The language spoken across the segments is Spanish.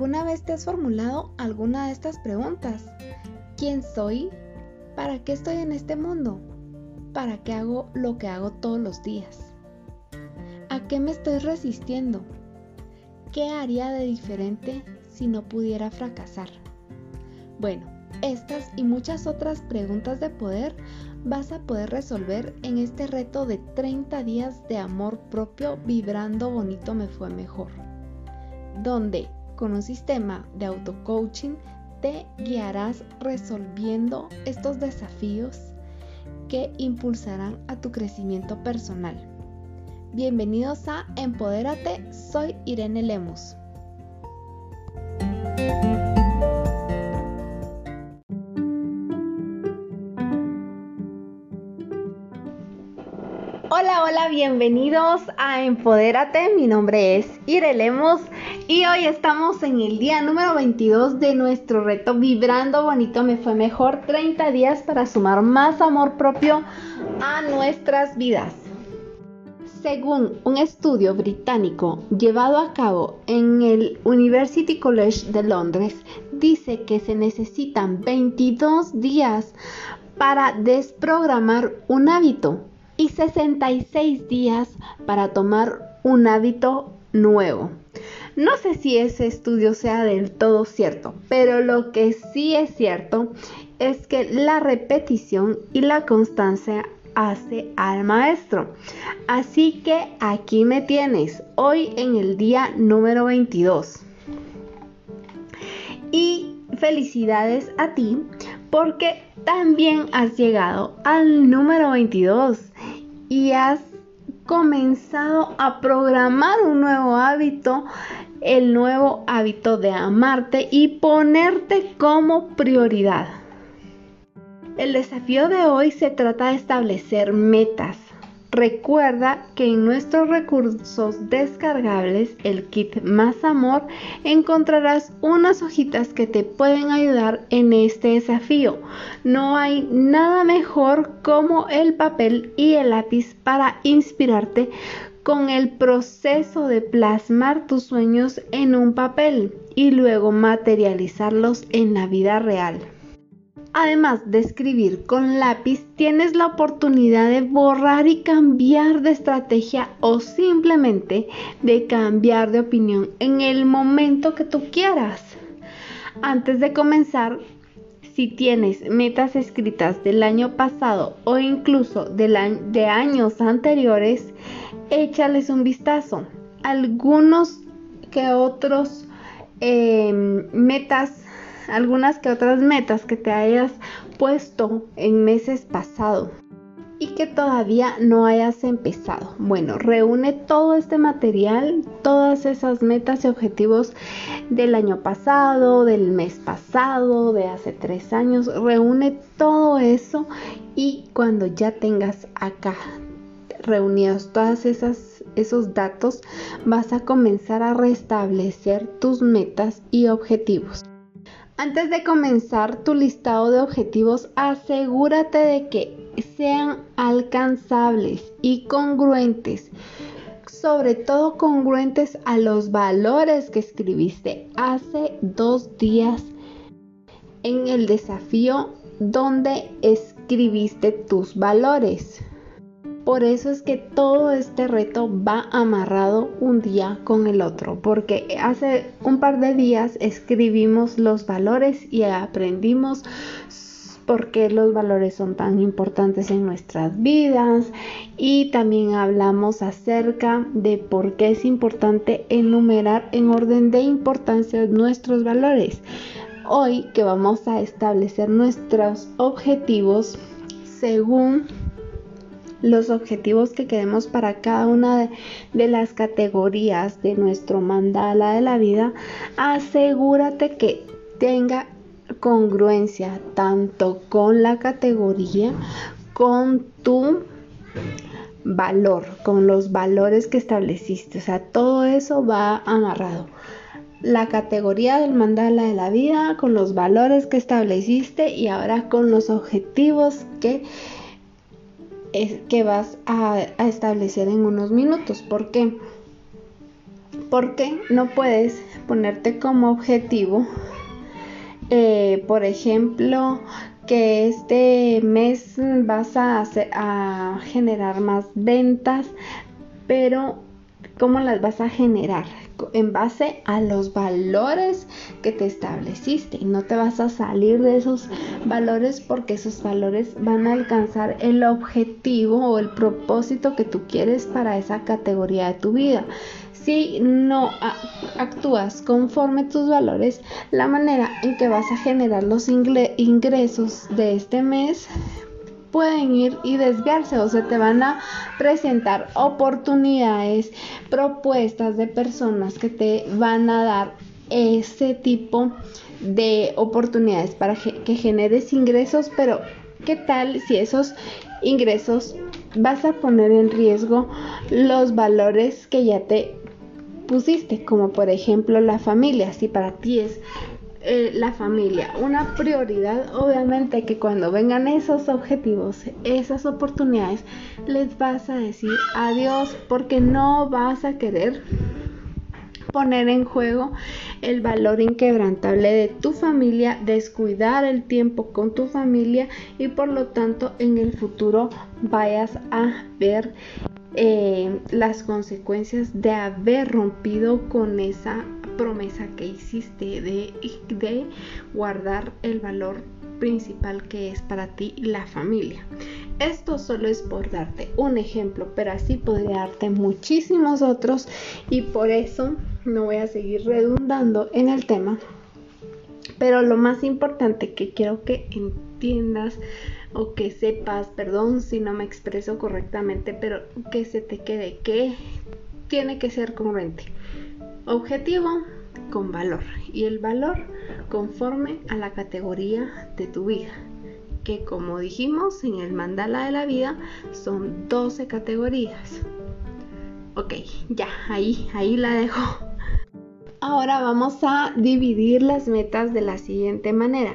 ¿Alguna vez te has formulado alguna de estas preguntas? ¿Quién soy? ¿Para qué estoy en este mundo? ¿Para qué hago lo que hago todos los días? ¿A qué me estoy resistiendo? ¿Qué haría de diferente si no pudiera fracasar? Bueno, estas y muchas otras preguntas de poder vas a poder resolver en este reto de 30 días de amor propio vibrando bonito me fue mejor, donde con un sistema de auto-coaching te guiarás resolviendo estos desafíos que impulsarán a tu crecimiento personal. Bienvenidos a Empodérate, soy Irene Lemus. Hola, hola, bienvenidos a Empodérate. Mi nombre es Irelemos y hoy estamos en el día número 22 de nuestro reto Vibrando Bonito Me Fue Mejor 30 días para sumar más amor propio a nuestras vidas. Según un estudio británico llevado a cabo en el University College de Londres, dice que se necesitan 22 días para desprogramar un hábito y 66 días para tomar un hábito nuevo. No sé si ese estudio sea del todo cierto, pero lo que sí es cierto es que la repetición y la constancia hace al maestro. Así que aquí me tienes, hoy en el día número 22. Y felicidades a ti porque también has llegado al número 22 y has comenzado a programar un nuevo hábito, el nuevo hábito de amarte y ponerte como prioridad. El desafío de hoy se trata de establecer metas Recuerda que en nuestros recursos descargables, el kit Más Amor, encontrarás unas hojitas que te pueden ayudar en este desafío. No hay nada mejor como el papel y el lápiz para inspirarte con el proceso de plasmar tus sueños en un papel y luego materializarlos en la vida real. Además de escribir con lápiz, tienes la oportunidad de borrar y cambiar de estrategia o simplemente de cambiar de opinión en el momento que tú quieras. Antes de comenzar, si tienes metas escritas del año pasado o incluso de, años anteriores, échales un vistazo. Algunos que otros em, metas algunas que otras metas que te hayas puesto en meses pasados y que todavía no hayas empezado. Bueno, reúne todo este material, todas esas metas y objetivos del año pasado, del mes pasado, de hace tres años. Reúne todo eso y cuando ya tengas acá reunidos todas esas esos datos, vas a comenzar a restablecer tus metas y objetivos. Antes de comenzar tu listado de objetivos, asegúrate de que sean alcanzables y congruentes, sobre todo congruentes a los valores que escribiste hace dos días en el desafío donde escribiste tus valores. Por eso es que todo este reto va amarrado un día con el otro, porque hace un par de días escribimos los valores y aprendimos por qué los valores son tan importantes en nuestras vidas y también hablamos acerca de por qué es importante enumerar en orden de importancia nuestros valores. Hoy que vamos a establecer nuestros objetivos según los objetivos que queremos para cada una de, las categorías de nuestro mandala de la vida, asegúrate que tenga congruencia tanto con la categoría, con tu valor, con los valores que estableciste. O sea, todo eso va amarrado. La categoría del mandala de la vida, con los valores que estableciste y ahora con los objetivos que que vas a, establecer en unos minutos. ¿Por qué? Porque no puedes ponerte como objetivo, eh, por ejemplo, que este mes vas a, a generar más ventas, pero ¿cómo las vas a generar? En base a los valores que te estableciste y no te vas a salir de esos valores porque esos valores van a alcanzar el objetivo o el propósito que tú quieres para esa categoría de tu vida. Si no actúas conforme tus valores, la manera en que vas a generar los ingresos de este mes pueden ir y desviarse o se te van a presentar oportunidades, propuestas de personas que te van a dar ese tipo de oportunidades para que generes ingresos, pero ¿qué tal si esos ingresos vas a poner en riesgo los valores que ya te pusiste, como por ejemplo la familia, si para ti es eh, la familia. Una prioridad, obviamente que cuando vengan esos objetivos, esas oportunidades, les vas a decir adiós porque no vas a querer poner en juego el valor inquebrantable de tu familia, descuidar el tiempo con tu familia y por lo tanto en el futuro vayas a ver eh, las consecuencias de haber rompido con esa promesa que hiciste de, de guardar el valor principal que es para ti la familia. Esto solo es por darte un ejemplo, pero así podría darte muchísimos otros y por eso no voy a seguir redundando en el tema. Pero lo más importante que quiero que entiendas o que sepas, perdón si no me expreso correctamente, pero que se te quede que tiene que ser congruente. Objetivo con valor y el valor conforme a la categoría de tu vida que como dijimos en el mandala de la vida son 12 categorías. Ok ya ahí ahí la dejo. Ahora vamos a dividir las metas de la siguiente manera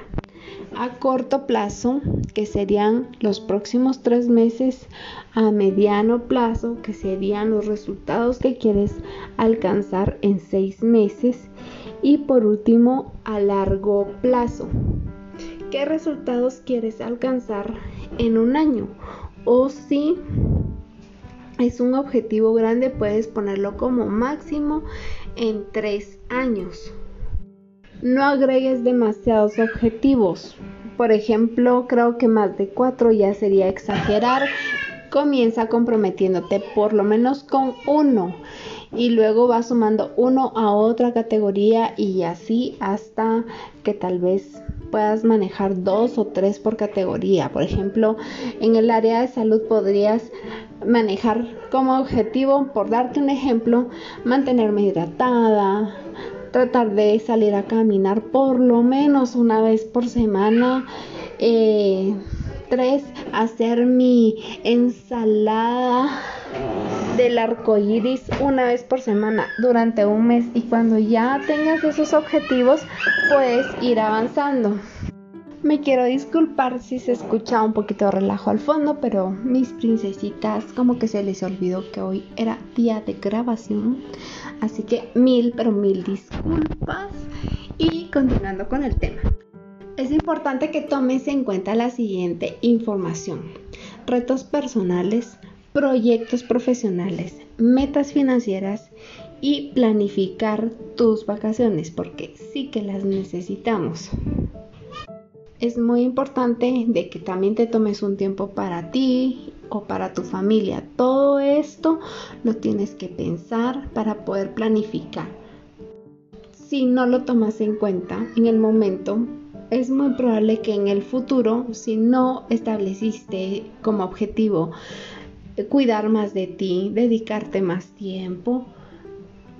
a corto plazo, que serían los próximos tres meses, a mediano plazo, que serían los resultados que quieres alcanzar en seis meses, y por último, a largo plazo, qué resultados quieres alcanzar en un año, o si es un objetivo grande, puedes ponerlo como máximo en tres años. No agregues demasiados objetivos. Por ejemplo, creo que más de cuatro ya sería exagerar. Comienza comprometiéndote por lo menos con uno y luego va sumando uno a otra categoría y así hasta que tal vez puedas manejar dos o tres por categoría. Por ejemplo, en el área de salud podrías manejar como objetivo, por darte un ejemplo, mantenerme hidratada, tratar de salir a caminar por lo menos una vez por semana. Eh, tres, hacer mi ensalada del arco iris una vez por semana durante un mes. Y cuando ya tengas esos objetivos, puedes ir avanzando. Me quiero disculpar si se escucha un poquito de relajo al fondo, pero mis princesitas como que se les olvidó que hoy era día de grabación. Así que mil, pero mil disculpas. Y continuando con el tema. Es importante que tomes en cuenta la siguiente información. Retos personales, proyectos profesionales, metas financieras y planificar tus vacaciones porque sí que las necesitamos es muy importante de que también te tomes un tiempo para ti o para tu familia. Todo esto lo tienes que pensar para poder planificar. Si no lo tomas en cuenta en el momento, es muy probable que en el futuro, si no estableciste como objetivo cuidar más de ti, dedicarte más tiempo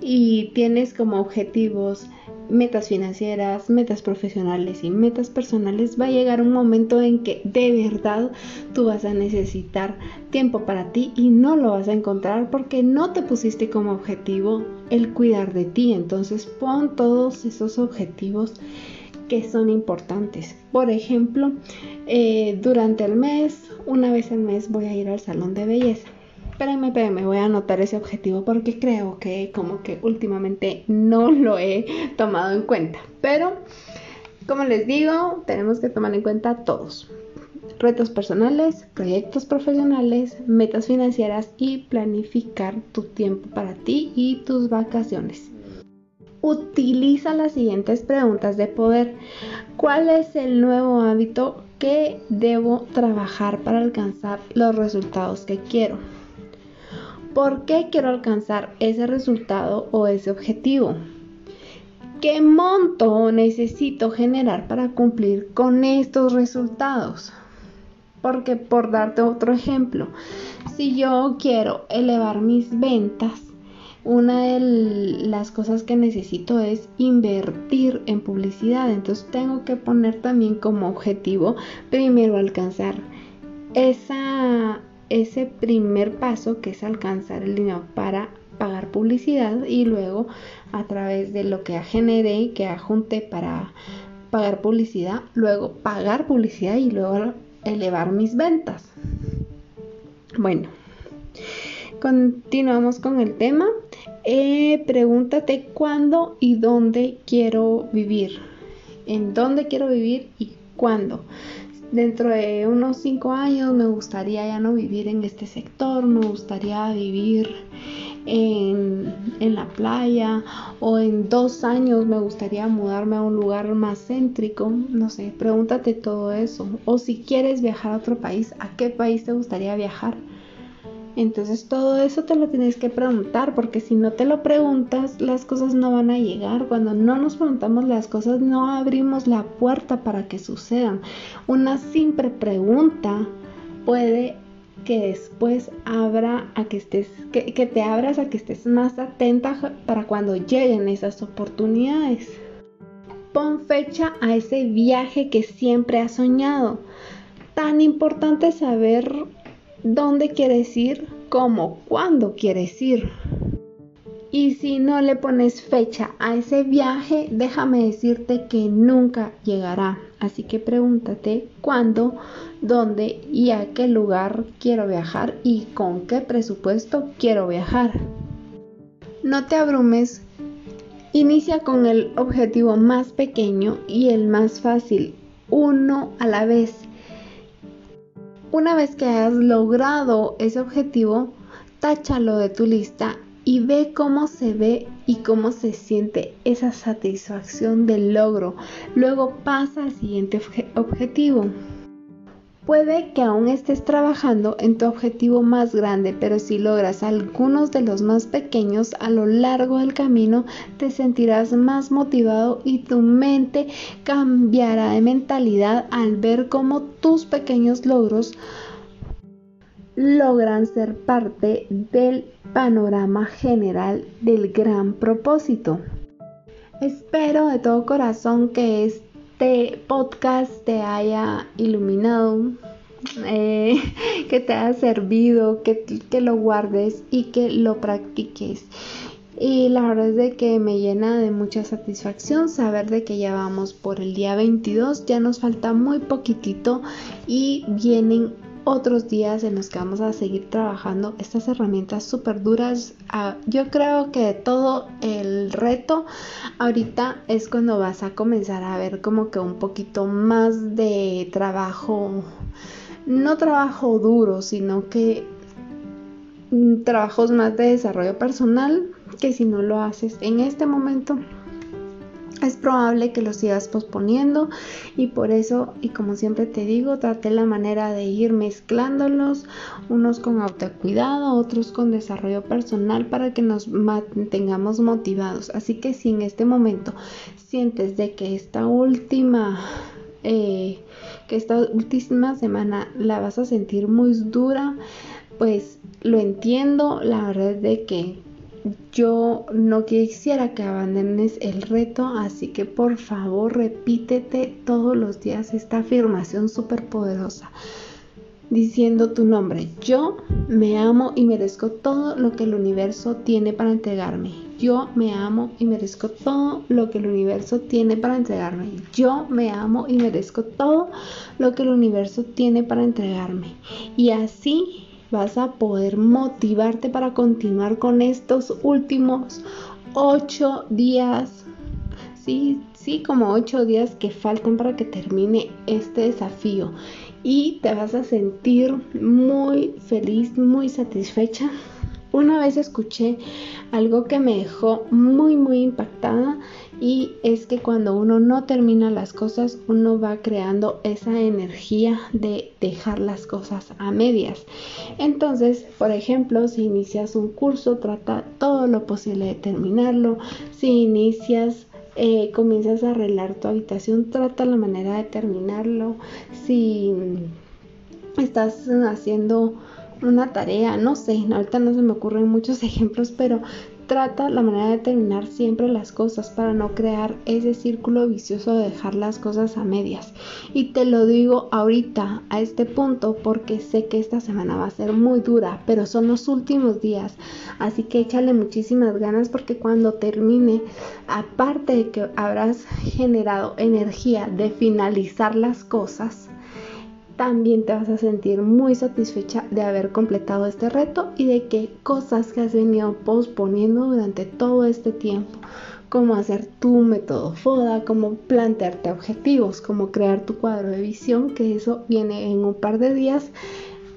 y tienes como objetivos metas financieras, metas profesionales y metas personales, va a llegar un momento en que de verdad tú vas a necesitar tiempo para ti y no lo vas a encontrar porque no te pusiste como objetivo el cuidar de ti. Entonces pon todos esos objetivos que son importantes. Por ejemplo, eh, durante el mes, una vez al mes voy a ir al salón de belleza. Espérenme, espérenme, voy a anotar ese objetivo porque creo que como que últimamente no lo he tomado en cuenta. Pero, como les digo, tenemos que tomar en cuenta todos. Retos personales, proyectos profesionales, metas financieras y planificar tu tiempo para ti y tus vacaciones. Utiliza las siguientes preguntas de poder. ¿Cuál es el nuevo hábito que debo trabajar para alcanzar los resultados que quiero? ¿Por qué quiero alcanzar ese resultado o ese objetivo? ¿Qué monto necesito generar para cumplir con estos resultados? Porque por darte otro ejemplo, si yo quiero elevar mis ventas, una de las cosas que necesito es invertir en publicidad. Entonces tengo que poner también como objetivo primero alcanzar esa ese primer paso que es alcanzar el dinero para pagar publicidad y luego a través de lo que generé y que ajunté para pagar publicidad, luego pagar publicidad y luego elevar mis ventas. Bueno, continuamos con el tema. Eh, pregúntate cuándo y dónde quiero vivir. En dónde quiero vivir y cuándo dentro de unos cinco años me gustaría ya no vivir en este sector, me gustaría vivir en, en, la playa o en dos años me gustaría mudarme a un lugar más céntrico, no sé, pregúntate todo eso. O si quieres viajar a otro país, ¿a qué país te gustaría viajar? Entonces todo eso te lo tienes que preguntar porque si no te lo preguntas las cosas no van a llegar. Cuando no nos preguntamos las cosas no abrimos la puerta para que sucedan. Una simple pregunta puede que después abra a que estés, que, te abras a que estés más atenta para cuando lleguen esas oportunidades. Pon fecha a ese viaje que siempre has soñado. Tan importante saber dónde quieres ir, cómo, cuándo quieres ir. Y si no le pones fecha a ese viaje, déjame decirte que nunca llegará. Así que pregúntate cuándo, dónde y a qué lugar quiero viajar y con qué presupuesto quiero viajar. No te abrumes. Inicia con el objetivo más pequeño y el más fácil, uno a la vez. Una vez que hayas logrado ese objetivo, táchalo de tu lista y ve cómo se ve y cómo se siente esa satisfacción del logro. Luego pasa al siguiente objetivo. Puede que aún estés trabajando en tu objetivo más grande, pero si logras algunos de los más pequeños a lo largo del camino, te sentirás más motivado y tu mente cambiará de mentalidad al ver cómo tus pequeños logros logran ser parte del panorama general del gran propósito. Espero de todo corazón que es este podcast te haya iluminado, eh, que te haya servido, que, que lo guardes y que lo practiques. Y la verdad es de que me llena de mucha satisfacción saber de que ya vamos por el día 22, ya nos falta muy poquitito y vienen otros días en los que vamos a seguir trabajando estas herramientas súper duras. Ah, yo creo que todo el reto ahorita es cuando vas a comenzar a ver como que un poquito más de trabajo, no trabajo duro, sino que trabajos más de desarrollo personal que si no lo haces en este momento es probable que lo sigas posponiendo y por eso, y como siempre te digo, trate la manera de ir mezclándolos, unos con autocuidado, otros con desarrollo personal para que nos mantengamos motivados. Así que si en este momento sientes de que esta última... Eh, que esta última semana la vas a sentir muy dura, pues lo entiendo, la verdad es de que yo no quisiera que abandones el reto, así que por favor repítete todos los días esta afirmación súper poderosa diciendo tu nombre. Yo me amo y merezco todo lo que el universo tiene para entregarme. Yo me amo y merezco todo lo que el universo tiene para entregarme. Yo me amo y merezco todo lo que el universo tiene para entregarme. Y así vas a poder motivarte para continuar con estos últimos ocho días. Sí, sí, como ocho días que faltan para que termine este desafío. Y te vas a sentir muy feliz, muy satisfecha. Una vez escuché algo que me dejó muy, muy impactada y es que cuando uno no termina las cosas, uno va creando esa energía de dejar las cosas a medias. Entonces, por ejemplo, si inicias un curso, trata todo lo posible de terminarlo. Si inicias eh, comienzas a arreglar tu habitación, trata la manera de terminarlo. Si estás haciendo una tarea, no sé, ahorita no se me ocurren muchos ejemplos, pero trata la manera de terminar siempre las cosas para no crear ese círculo vicioso de dejar las cosas a medias. Y te lo digo ahorita, a este punto, porque sé que esta semana va a ser muy dura, pero son los últimos días. Así que échale muchísimas ganas porque cuando termine, aparte de que habrás generado energía de finalizar las cosas, también te vas a sentir muy satisfecha de haber completado este reto y de que cosas que has venido posponiendo durante todo este tiempo, como hacer tu método FODA, como plantearte objetivos, como crear tu cuadro de visión, que eso viene en un par de días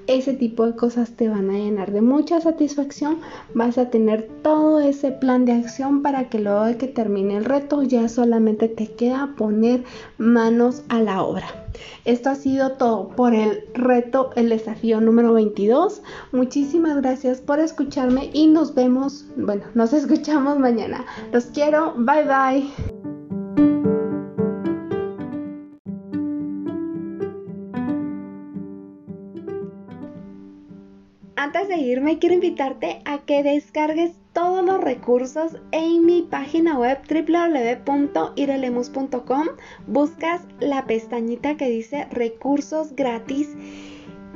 ese tipo de cosas te van a llenar de mucha satisfacción. Vas a tener todo ese plan de acción para que luego de que termine el reto ya solamente te queda poner manos a la obra. Esto ha sido todo por el reto, el desafío número 22. Muchísimas gracias por escucharme y nos vemos, bueno, nos escuchamos mañana. Los quiero, bye bye. Quiero invitarte a que descargues todos los recursos en mi página web www.irelemus.com. Buscas la pestañita que dice recursos gratis.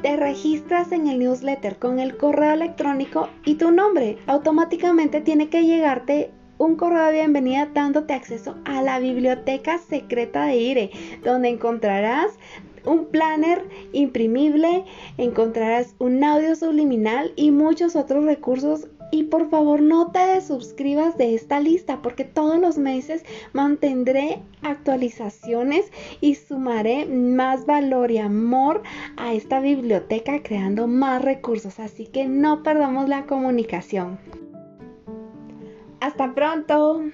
Te registras en el newsletter con el correo electrónico y tu nombre. Automáticamente tiene que llegarte un correo de bienvenida dándote acceso a la biblioteca secreta de IRE, donde encontrarás un planner imprimible, encontrarás un audio subliminal y muchos otros recursos y por favor no te desuscribas de esta lista porque todos los meses mantendré actualizaciones y sumaré más valor y amor a esta biblioteca creando más recursos. Así que no perdamos la comunicación. Hasta pronto.